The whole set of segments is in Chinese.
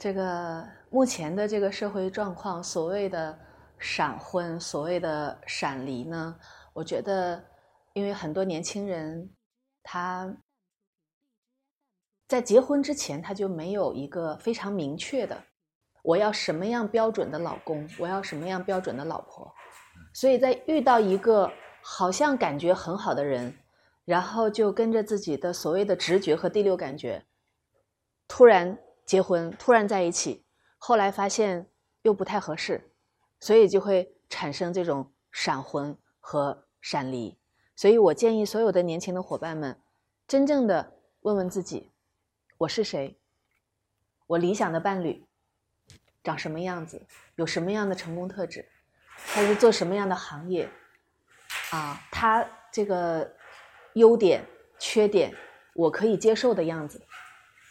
这个目前的这个社会状况，所谓的闪婚，所谓的闪离呢，我觉得，因为很多年轻人他在结婚之前他就没有一个非常明确的，我要什么样标准的老公，我要什么样标准的老婆，所以在遇到一个好像感觉很好的人，然后就跟着自己的所谓的直觉和第六感觉，突然。结婚突然在一起，后来发现又不太合适，所以就会产生这种闪婚和闪离。所以我建议所有的年轻的伙伴们，真正的问问自己：我是谁？我理想的伴侣长什么样子？有什么样的成功特质？他是做什么样的行业？啊，他这个优点、缺点，我可以接受的样子。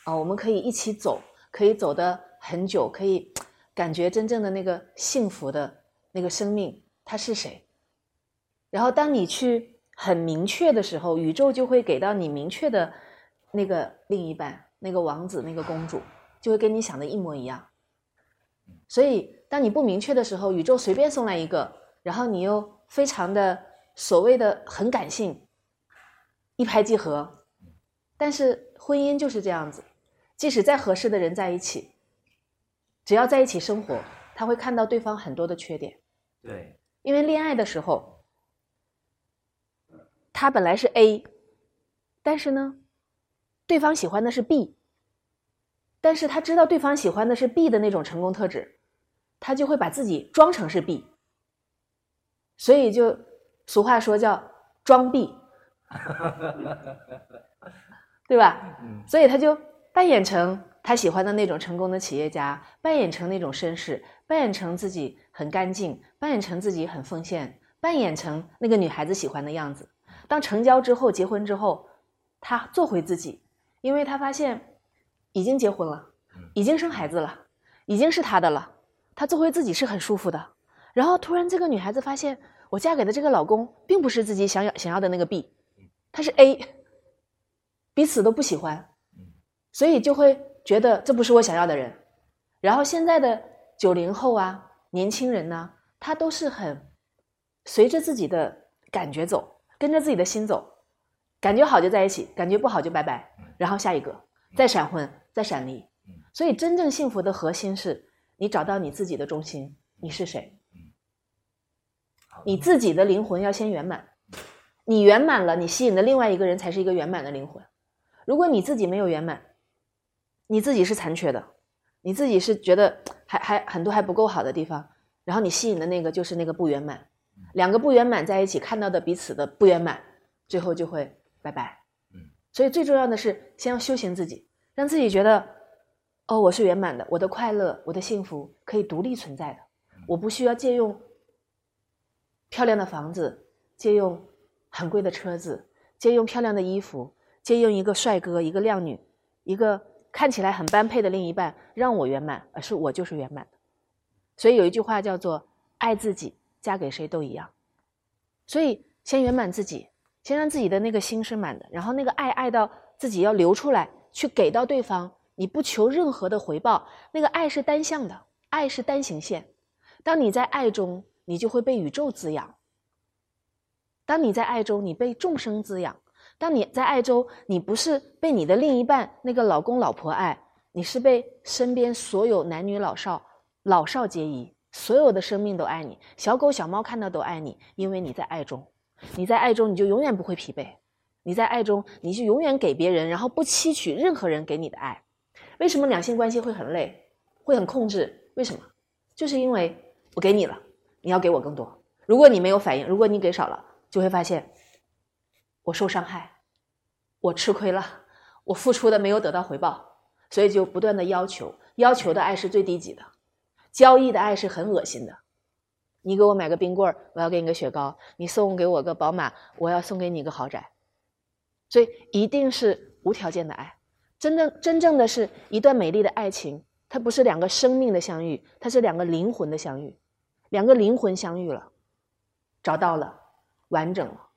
啊，我们可以一起走。可以走得很久，可以感觉真正的那个幸福的那个生命，他是谁？然后当你去很明确的时候，宇宙就会给到你明确的那个另一半，那个王子，那个公主，就会跟你想的一模一样。所以当你不明确的时候，宇宙随便送来一个，然后你又非常的所谓的很感性，一拍即合。但是婚姻就是这样子。即使再合适的人在一起，只要在一起生活，他会看到对方很多的缺点。对，因为恋爱的时候，他本来是 A，但是呢，对方喜欢的是 B，但是他知道对方喜欢的是 B 的那种成功特质，他就会把自己装成是 B，所以就俗话说叫装 B，对吧？所以他就。扮演成他喜欢的那种成功的企业家，扮演成那种绅士，扮演成自己很干净，扮演成自己很奉献，扮演成那个女孩子喜欢的样子。当成交之后，结婚之后，他做回自己，因为他发现已经结婚了，已经生孩子了，已经是他的了。他做回自己是很舒服的。然后突然，这个女孩子发现，我嫁给的这个老公并不是自己想要想要的那个 B，他是 A，彼此都不喜欢。所以就会觉得这不是我想要的人，然后现在的九零后啊，年轻人呢，他都是很随着自己的感觉走，跟着自己的心走，感觉好就在一起，感觉不好就拜拜，然后下一个再闪婚再闪离。所以真正幸福的核心是你找到你自己的中心，你是谁？你自己的灵魂要先圆满，你圆满了，你吸引的另外一个人才是一个圆满的灵魂。如果你自己没有圆满，你自己是残缺的，你自己是觉得还还很多还不够好的地方，然后你吸引的那个就是那个不圆满，两个不圆满在一起看到的彼此的不圆满，最后就会拜拜。嗯，所以最重要的是先要修行自己，让自己觉得，哦，我是圆满的，我的快乐，我的幸福可以独立存在的，我不需要借用漂亮的房子，借用很贵的车子，借用漂亮的衣服，借用一个帅哥，一个靓女，一个。看起来很般配的另一半让我圆满，而是我就是圆满的。所以有一句话叫做“爱自己，嫁给谁都一样”。所以先圆满自己，先让自己的那个心是满的，然后那个爱爱到自己要流出来，去给到对方。你不求任何的回报，那个爱是单向的，爱是单行线。当你在爱中，你就会被宇宙滋养；当你在爱中，你被众生滋养。当你在爱中，你不是被你的另一半那个老公老婆爱，你是被身边所有男女老少老少皆宜，所有的生命都爱你，小狗小猫看到都爱你，因为你在爱中，你在爱中你就永远不会疲惫，你在爱中你就永远给别人，然后不期取任何人给你的爱。为什么两性关系会很累，会很控制？为什么？就是因为我给你了，你要给我更多。如果你没有反应，如果你给少了，就会发现。我受伤害，我吃亏了，我付出的没有得到回报，所以就不断的要求，要求的爱是最低级的，交易的爱是很恶心的。你给我买个冰棍儿，我要给你个雪糕；你送给我个宝马，我要送给你个豪宅。所以一定是无条件的爱，真正真正的是一段美丽的爱情，它不是两个生命的相遇，它是两个灵魂的相遇，两个灵魂相遇了，找到了，完整了。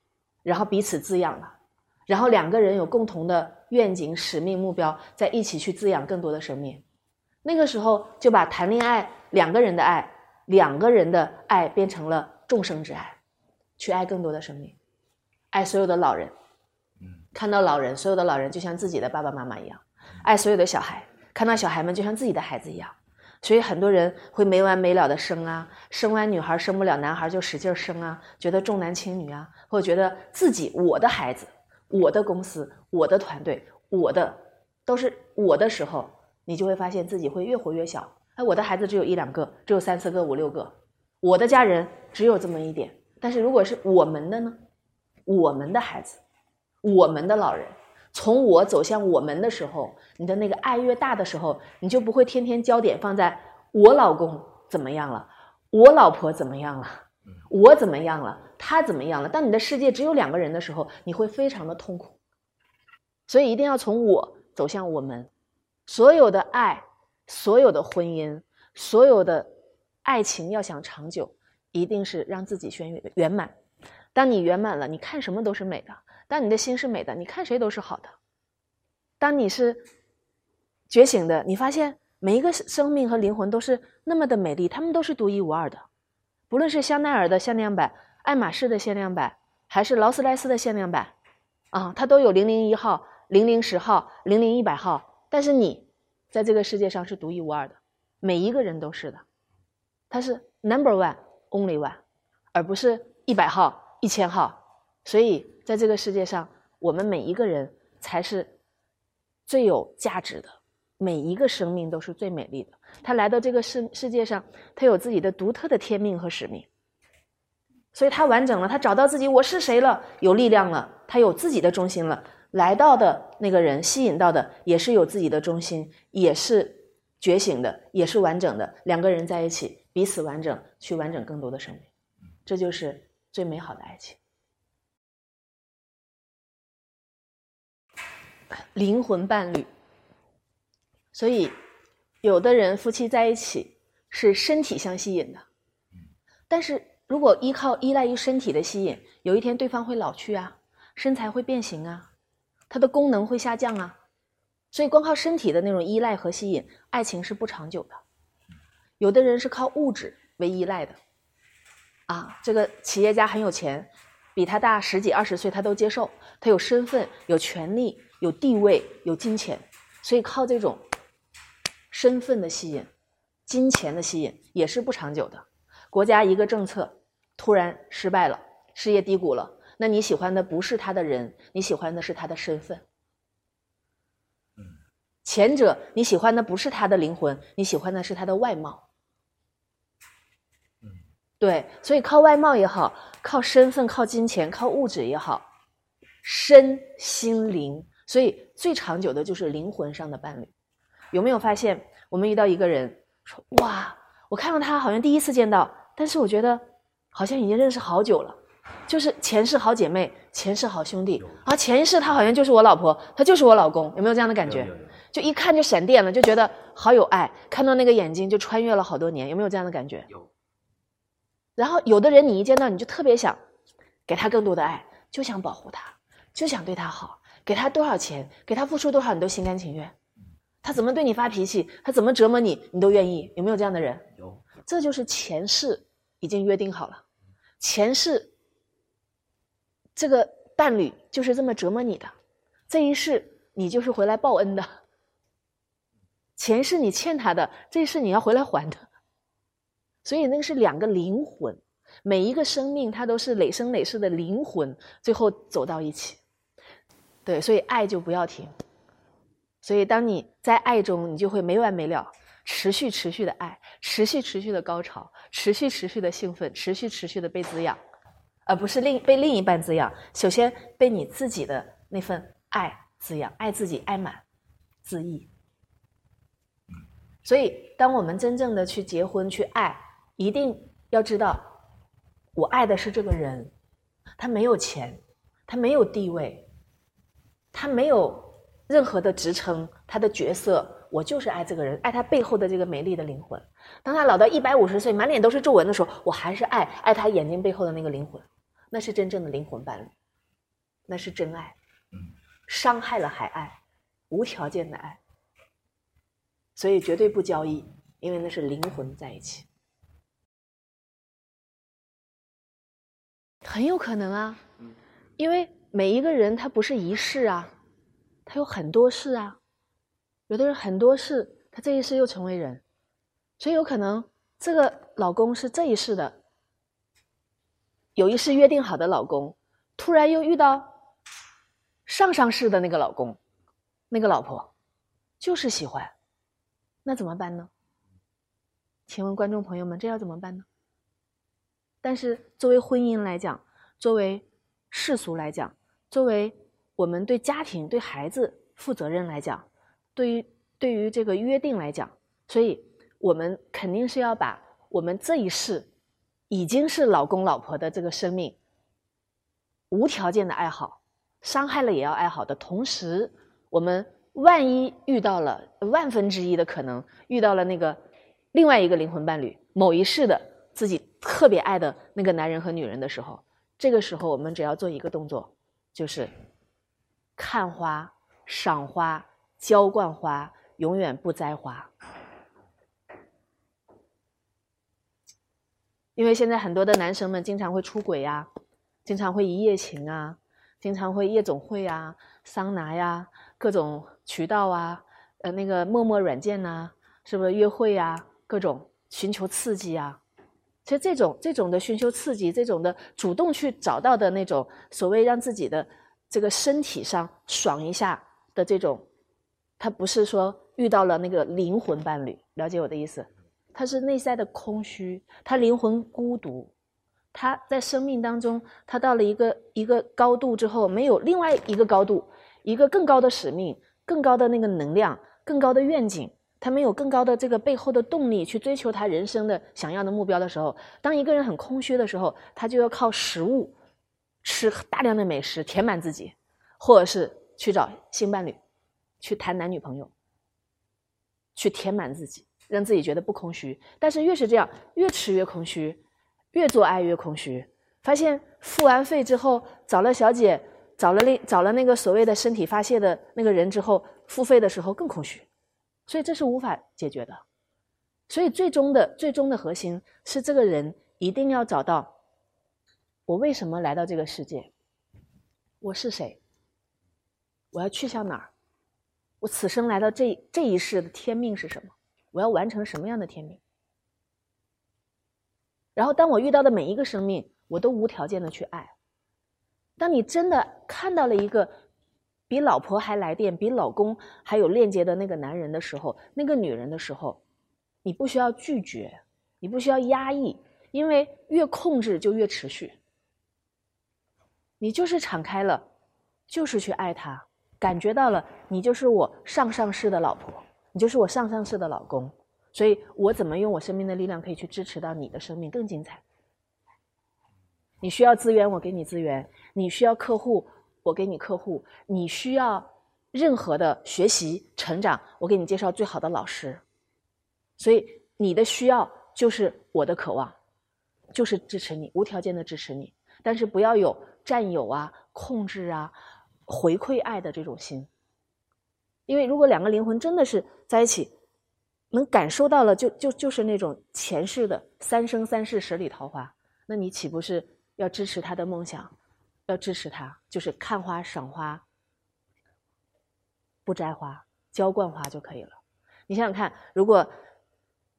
然后彼此滋养了，然后两个人有共同的愿景、使命、目标，在一起去滋养更多的生命，那个时候就把谈恋爱两个人的爱，两个人的爱变成了众生之爱，去爱更多的生命，爱所有的老人，看到老人，所有的老人就像自己的爸爸妈妈一样，爱所有的小孩，看到小孩们就像自己的孩子一样。所以很多人会没完没了的生啊，生完女孩生不了男孩就使劲生啊，觉得重男轻女啊，或者觉得自己我的孩子、我的公司、我的团队、我的都是我的时候，你就会发现自己会越活越小。哎，我的孩子只有一两个，只有三四个、五六个，我的家人只有这么一点。但是如果是我们的呢？我们的孩子，我们的老人。从我走向我们的时候，你的那个爱越大的时候，你就不会天天焦点放在我老公怎么样了，我老婆怎么样了，我怎么样了，他怎么样了。当你的世界只有两个人的时候，你会非常的痛苦。所以一定要从我走向我们，所有的爱，所有的婚姻，所有的爱情要想长久，一定是让自己先圆满。当你圆满了，你看什么都是美的。当你的心是美的，你看谁都是好的。当你是觉醒的，你发现每一个生命和灵魂都是那么的美丽，他们都是独一无二的。不论是香奈儿的限量版、爱马仕的限量版，还是劳斯莱斯的限量版，啊，它都有零零一号、零零十号、零零一百号。但是你在这个世界上是独一无二的，每一个人都是的。它是 number one only one，而不是一百号、一千号。所以。在这个世界上，我们每一个人才是最有价值的，每一个生命都是最美丽的。他来到这个世世界上，他有自己的独特的天命和使命，所以他完整了，他找到自己我是谁了，有力量了，他有自己的中心了。来到的那个人吸引到的也是有自己的中心，也是觉醒的，也是完整的。两个人在一起，彼此完整，去完整更多的生命，这就是最美好的爱情。灵魂伴侣，所以有的人夫妻在一起是身体相吸引的，但是如果依靠依赖于身体的吸引，有一天对方会老去啊，身材会变形啊，他的功能会下降啊，所以光靠身体的那种依赖和吸引，爱情是不长久的。有的人是靠物质为依赖的，啊，这个企业家很有钱，比他大十几二十岁他都接受，他有身份有权利。有地位，有金钱，所以靠这种身份的吸引、金钱的吸引也是不长久的。国家一个政策突然失败了，事业低谷了，那你喜欢的不是他的人，你喜欢的是他的身份。前者你喜欢的不是他的灵魂，你喜欢的是他的外貌。对，所以靠外貌也好，靠身份、靠金钱、靠物质也好，身心灵。所以最长久的就是灵魂上的伴侣，有没有发现？我们遇到一个人，说哇，我看到他好像第一次见到，但是我觉得好像已经认识好久了，就是前世好姐妹，前世好兄弟啊，前世他好像就是我老婆，他就是我老公，有没有这样的感觉？就一看就闪电了，就觉得好有爱，看到那个眼睛就穿越了好多年，有没有这样的感觉？有。然后有的人你一见到你就特别想给他更多的爱，就想保护他，就想对他好。给他多少钱，给他付出多少，你都心甘情愿。他怎么对你发脾气，他怎么折磨你，你都愿意。有没有这样的人？有。这就是前世已经约定好了，前世这个伴侣就是这么折磨你的，这一世你就是回来报恩的。前世你欠他的，这一世你要回来还的。所以那个是两个灵魂，每一个生命它都是累生累世的灵魂，最后走到一起。对，所以爱就不要停。所以当你在爱中，你就会没完没了，持续持续的爱，持续持续的高潮，持续持续的兴奋，持续持续的被滋养，而不是另被另一半滋养。首先被你自己的那份爱滋养，爱自己，爱满，自意。所以，当我们真正的去结婚去爱，一定要知道，我爱的是这个人，他没有钱，他没有地位。他没有任何的职称，他的角色，我就是爱这个人，爱他背后的这个美丽的灵魂。当他老到一百五十岁，满脸都是皱纹的时候，我还是爱爱他眼睛背后的那个灵魂，那是真正的灵魂伴侣，那是真爱。伤害了还爱，无条件的爱。所以绝对不交易，因为那是灵魂在一起。很有可能啊，因为每一个人他不是一世啊，他有很多世啊。有的人很多世，他这一世又成为人，所以有可能这个老公是这一世的，有一世约定好的老公，突然又遇到上上世的那个老公，那个老婆，就是喜欢，那怎么办呢？请问观众朋友们，这要怎么办呢？但是作为婚姻来讲，作为世俗来讲，作为我们对家庭、对孩子负责任来讲，对于对于这个约定来讲，所以我们肯定是要把我们这一世已经是老公老婆的这个生命无条件的爱好，伤害了也要爱好的同时，我们万一遇到了万分之一的可能遇到了那个另外一个灵魂伴侣，某一世的自己。特别爱的那个男人和女人的时候，这个时候我们只要做一个动作，就是看花、赏花、浇灌花，永远不摘花。因为现在很多的男生们经常会出轨呀，经常会一夜情啊，经常会夜总会啊、桑拿呀、各种渠道啊，呃，那个陌陌软件呐，是不是约会呀？各种寻求刺激啊。其实这种这种的寻求刺激，这种的主动去找到的那种所谓让自己的这个身体上爽一下的这种，他不是说遇到了那个灵魂伴侣，了解我的意思？他是内在的空虚，他灵魂孤独，他在生命当中，他到了一个一个高度之后，没有另外一个高度，一个更高的使命，更高的那个能量，更高的愿景。他没有更高的这个背后的动力去追求他人生的想要的目标的时候，当一个人很空虚的时候，他就要靠食物，吃大量的美食填满自己，或者是去找新伴侣，去谈男女朋友，去填满自己，让自己觉得不空虚。但是越是这样，越吃越空虚，越做爱越空虚。发现付完费之后，找了小姐，找了那找了那个所谓的身体发泄的那个人之后，付费的时候更空虚。所以这是无法解决的，所以最终的最终的核心是这个人一定要找到我为什么来到这个世界，我是谁，我要去向哪儿，我此生来到这这一世的天命是什么，我要完成什么样的天命。然后当我遇到的每一个生命，我都无条件的去爱。当你真的看到了一个。比老婆还来电，比老公还有链接的那个男人的时候，那个女人的时候，你不需要拒绝，你不需要压抑，因为越控制就越持续。你就是敞开了，就是去爱他，感觉到了，你就是我上上世的老婆，你就是我上上世的老公，所以我怎么用我生命的力量可以去支持到你的生命更精彩？你需要资源，我给你资源；你需要客户。我给你客户，你需要任何的学习成长，我给你介绍最好的老师。所以你的需要就是我的渴望，就是支持你，无条件的支持你。但是不要有占有啊、控制啊、回馈爱的这种心。因为如果两个灵魂真的是在一起，能感受到了，就就就是那种前世的三生三世十里桃花，那你岂不是要支持他的梦想？要支持他，就是看花、赏花，不摘花，浇灌花就可以了。你想想看，如果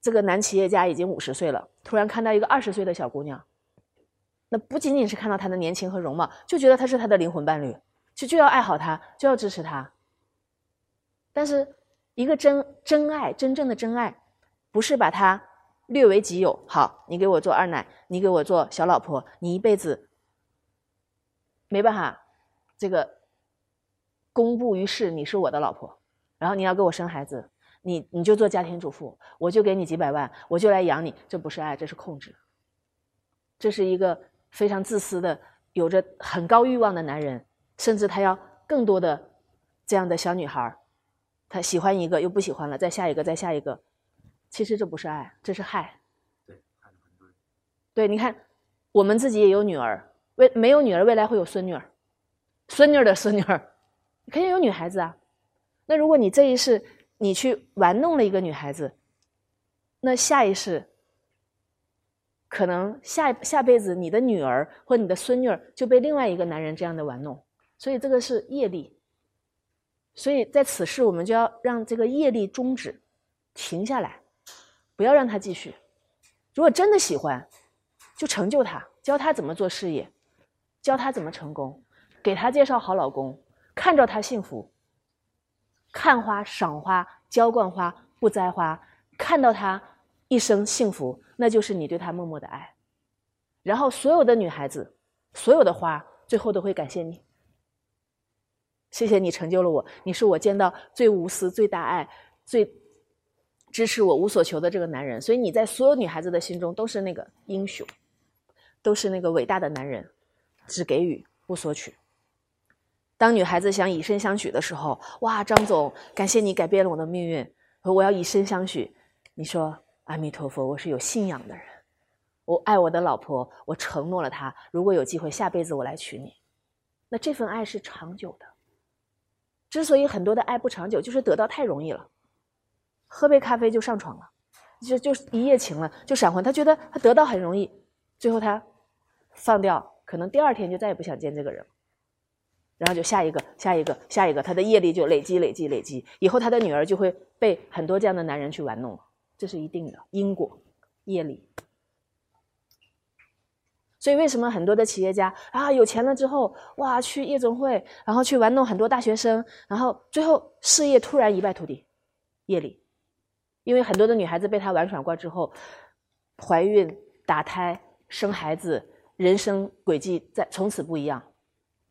这个男企业家已经五十岁了，突然看到一个二十岁的小姑娘，那不仅仅是看到她的年轻和容貌，就觉得她是他的灵魂伴侣，就就要爱好她，就要支持她。但是，一个真真爱、真正的真爱，不是把她略为己有。好，你给我做二奶，你给我做小老婆，你一辈子。没办法，这个公布于世，你是我的老婆，然后你要给我生孩子，你你就做家庭主妇，我就给你几百万，我就来养你，这不是爱，这是控制，这是一个非常自私的、有着很高欲望的男人，甚至他要更多的这样的小女孩他喜欢一个又不喜欢了，再下一个，再下一个，其实这不是爱，这是害。对，对，你看，我们自己也有女儿。未没有女儿，未来会有孙女儿，孙女儿的孙女儿，肯定有女孩子啊。那如果你这一世你去玩弄了一个女孩子，那下一世，可能下下辈子你的女儿或你的孙女儿就被另外一个男人这样的玩弄，所以这个是业力。所以在此事，我们就要让这个业力终止，停下来，不要让他继续。如果真的喜欢，就成就他，教他怎么做事业，教他怎么成功，给他介绍好老公，看着他幸福。看花赏花浇灌花不栽花，看到他一生幸福，那就是你对他默默的爱。然后所有的女孩子，所有的花，最后都会感谢你。谢谢你成就了我，你是我见到最无私、最大爱、最支持我、无所求的这个男人。所以你在所有女孩子的心中都是那个英雄，都是那个伟大的男人，只给予不索取。当女孩子想以身相许的时候，哇，张总，感谢你改变了我的命运，我要以身相许。你说阿弥陀佛，我是有信仰的人，我爱我的老婆，我承诺了她，如果有机会，下辈子我来娶你。那这份爱是长久的。之所以很多的爱不长久，就是得到太容易了，喝杯咖啡就上床了，就就一夜情了，就闪婚。他觉得他得到很容易，最后他放掉，可能第二天就再也不想见这个人。然后就下一个，下一个，下一个，他的业力就累积、累积、累积，以后他的女儿就会被很多这样的男人去玩弄，这是一定的因果业力。所以为什么很多的企业家啊有钱了之后，哇，去夜总会，然后去玩弄很多大学生，然后最后事业突然一败涂地，业力，因为很多的女孩子被他玩耍过之后，怀孕、打胎、生孩子，人生轨迹在从此不一样。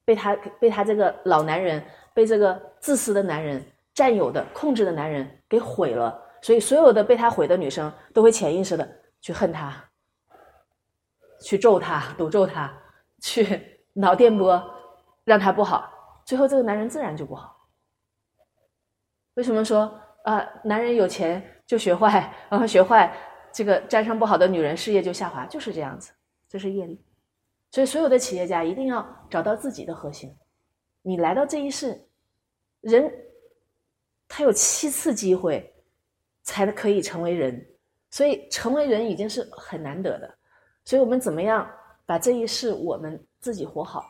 被他被他这个老男人，被这个自私的男人、占有的、控制的男人给毁了，所以所有的被他毁的女生都会潜意识的去恨他，去咒他、诅咒他，去脑电波让他不好，最后这个男人自然就不好。为什么说啊，男人有钱就学坏，然后学坏，这个沾上不好的女人，事业就下滑，就是这样子，这是业力。所以，所有的企业家一定要找到自己的核心。你来到这一世，人他有七次机会才可以成为人，所以成为人已经是很难得的。所以我们怎么样把这一世我们自己活好，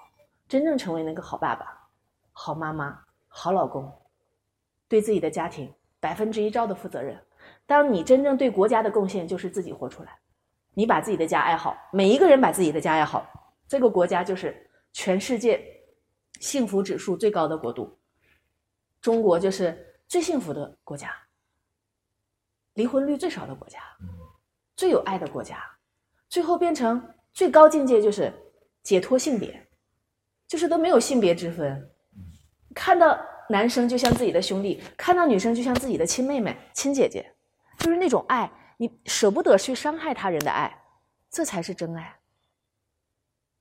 真正成为那个好爸爸、好妈妈、好老公，对自己的家庭百分之一照的负责任。当你真正对国家的贡献就是自己活出来，你把自己的家爱好，每一个人把自己的家爱好。这个国家就是全世界幸福指数最高的国度，中国就是最幸福的国家，离婚率最少的国家，最有爱的国家，最后变成最高境界就是解脱性别，就是都没有性别之分，看到男生就像自己的兄弟，看到女生就像自己的亲妹妹、亲姐姐，就是那种爱，你舍不得去伤害他人的爱，这才是真爱。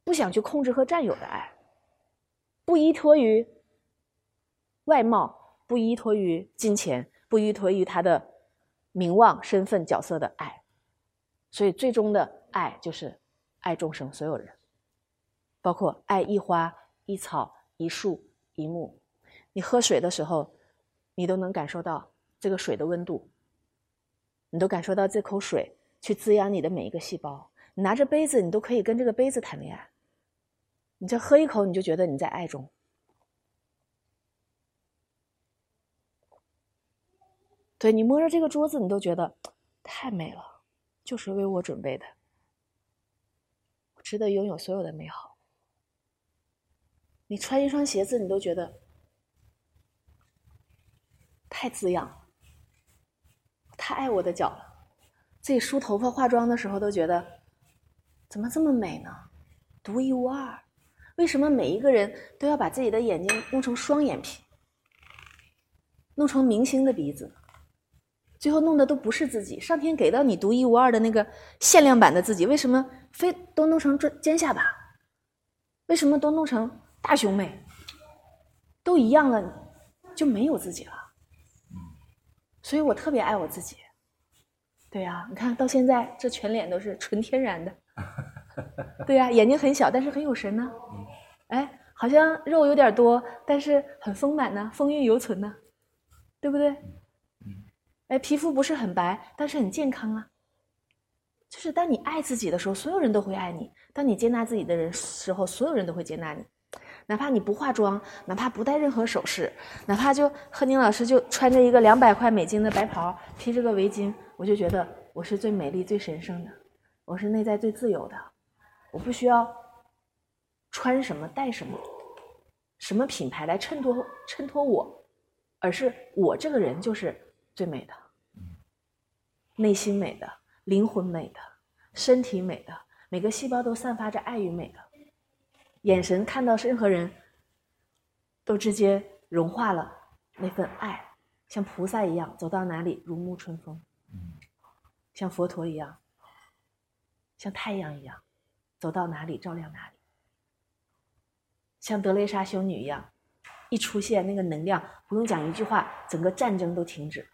不想去控制和占有的爱，不依托于外貌，不依托于金钱，不依托于他的名望、身份、角色的爱，所以最终的爱就是爱众生所有人，包括爱一花一草一树一木。你喝水的时候，你都能感受到这个水的温度，你都感受到这口水去滋养你的每一个细胞。你拿着杯子，你都可以跟这个杯子谈恋爱。你这喝一口，你就觉得你在爱中。对你摸着这个桌子，你都觉得太美了，就是为我准备的，值得拥有所有的美好。你穿一双鞋子，你都觉得太滋养了，太爱我的脚了。自己梳头发、化妆的时候，都觉得怎么这么美呢？独一无二。为什么每一个人都要把自己的眼睛弄成双眼皮，弄成明星的鼻子，最后弄的都不是自己？上天给到你独一无二的那个限量版的自己，为什么非都弄成尖尖下巴？为什么都弄成大胸妹？都一样了，就没有自己了。所以我特别爱我自己。对呀，你看到现在这全脸都是纯天然的。对呀，眼睛很小，但是很有神呢。哎，好像肉有点多，但是很丰满呢，风韵犹存呢，对不对？哎，皮肤不是很白，但是很健康啊。就是当你爱自己的时候，所有人都会爱你；当你接纳自己的人时候，所有人都会接纳你。哪怕你不化妆，哪怕不戴任何首饰，哪怕就贺宁老师就穿着一个两百块美金的白袍，披着个围巾，我就觉得我是最美丽、最神圣的，我是内在最自由的。我不需要穿什么、戴什么、什么品牌来衬托衬托我，而是我这个人就是最美的，内心美的。灵魂美的，身体美的，每个细胞都散发着爱与美的，眼神看到任何人都直接融化了那份爱，像菩萨一样走到哪里如沐春风，像佛陀一样，像太阳一样，走到哪里照亮哪里，像德蕾莎修女一样，一出现那个能量，不用讲一句话，整个战争都停止了，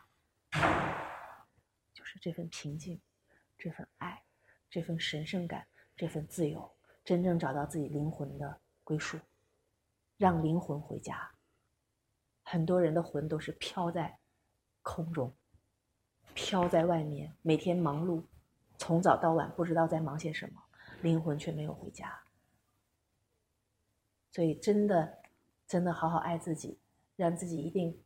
就是这份平静。这份爱，这份神圣感，这份自由，真正找到自己灵魂的归属，让灵魂回家。很多人的魂都是飘在空中，飘在外面，每天忙碌，从早到晚不知道在忙些什么，灵魂却没有回家。所以，真的，真的好好爱自己，让自己一定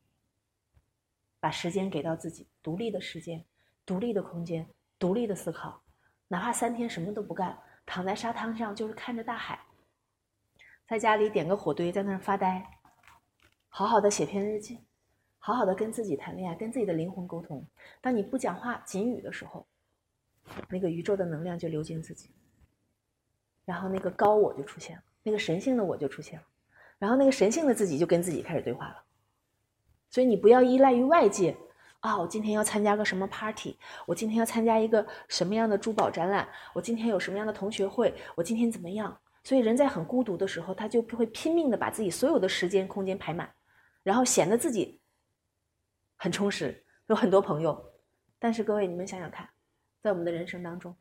把时间给到自己，独立的时间，独立的空间。独立的思考，哪怕三天什么都不干，躺在沙滩上就是看着大海，在家里点个火堆在那儿发呆，好好的写篇日记，好好的跟自己谈恋爱，跟自己的灵魂沟通。当你不讲话、仅语的时候，那个宇宙的能量就流进自己，然后那个高我就出现了，那个神性的我就出现了，然后那个神性的自己就跟自己开始对话了。所以你不要依赖于外界。啊，我今天要参加个什么 party？我今天要参加一个什么样的珠宝展览？我今天有什么样的同学会？我今天怎么样？所以人在很孤独的时候，他就会拼命的把自己所有的时间空间排满，然后显得自己很充实，有很多朋友。但是各位，你们想想看，在我们的人生当中，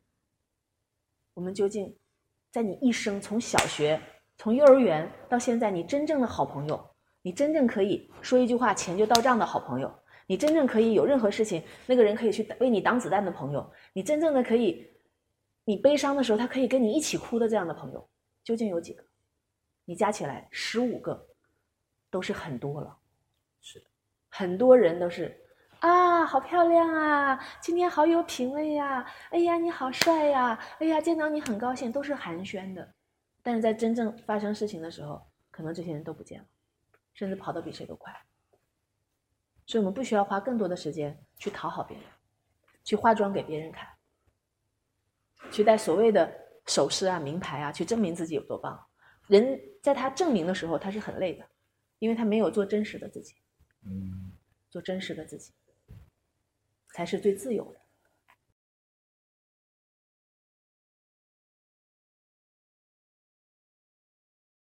我们究竟在你一生从小学、从幼儿园到现在，你真正的好朋友，你真正可以说一句话钱就到账的好朋友？你真正可以有任何事情，那个人可以去为你挡子弹的朋友，你真正的可以，你悲伤的时候他可以跟你一起哭的这样的朋友，究竟有几个？你加起来十五个，都是很多了。是的，很多人都是啊，好漂亮啊，今天好有品味呀，哎呀，你好帅呀，哎呀，见到你很高兴，都是寒暄的。但是在真正发生事情的时候，可能这些人都不见了，甚至跑得比谁都快。所以我们不需要花更多的时间去讨好别人，去化妆给别人看，去戴所谓的首饰啊、名牌啊，去证明自己有多棒。人在他证明的时候，他是很累的，因为他没有做真实的自己。嗯，做真实的自己，才是最自由的。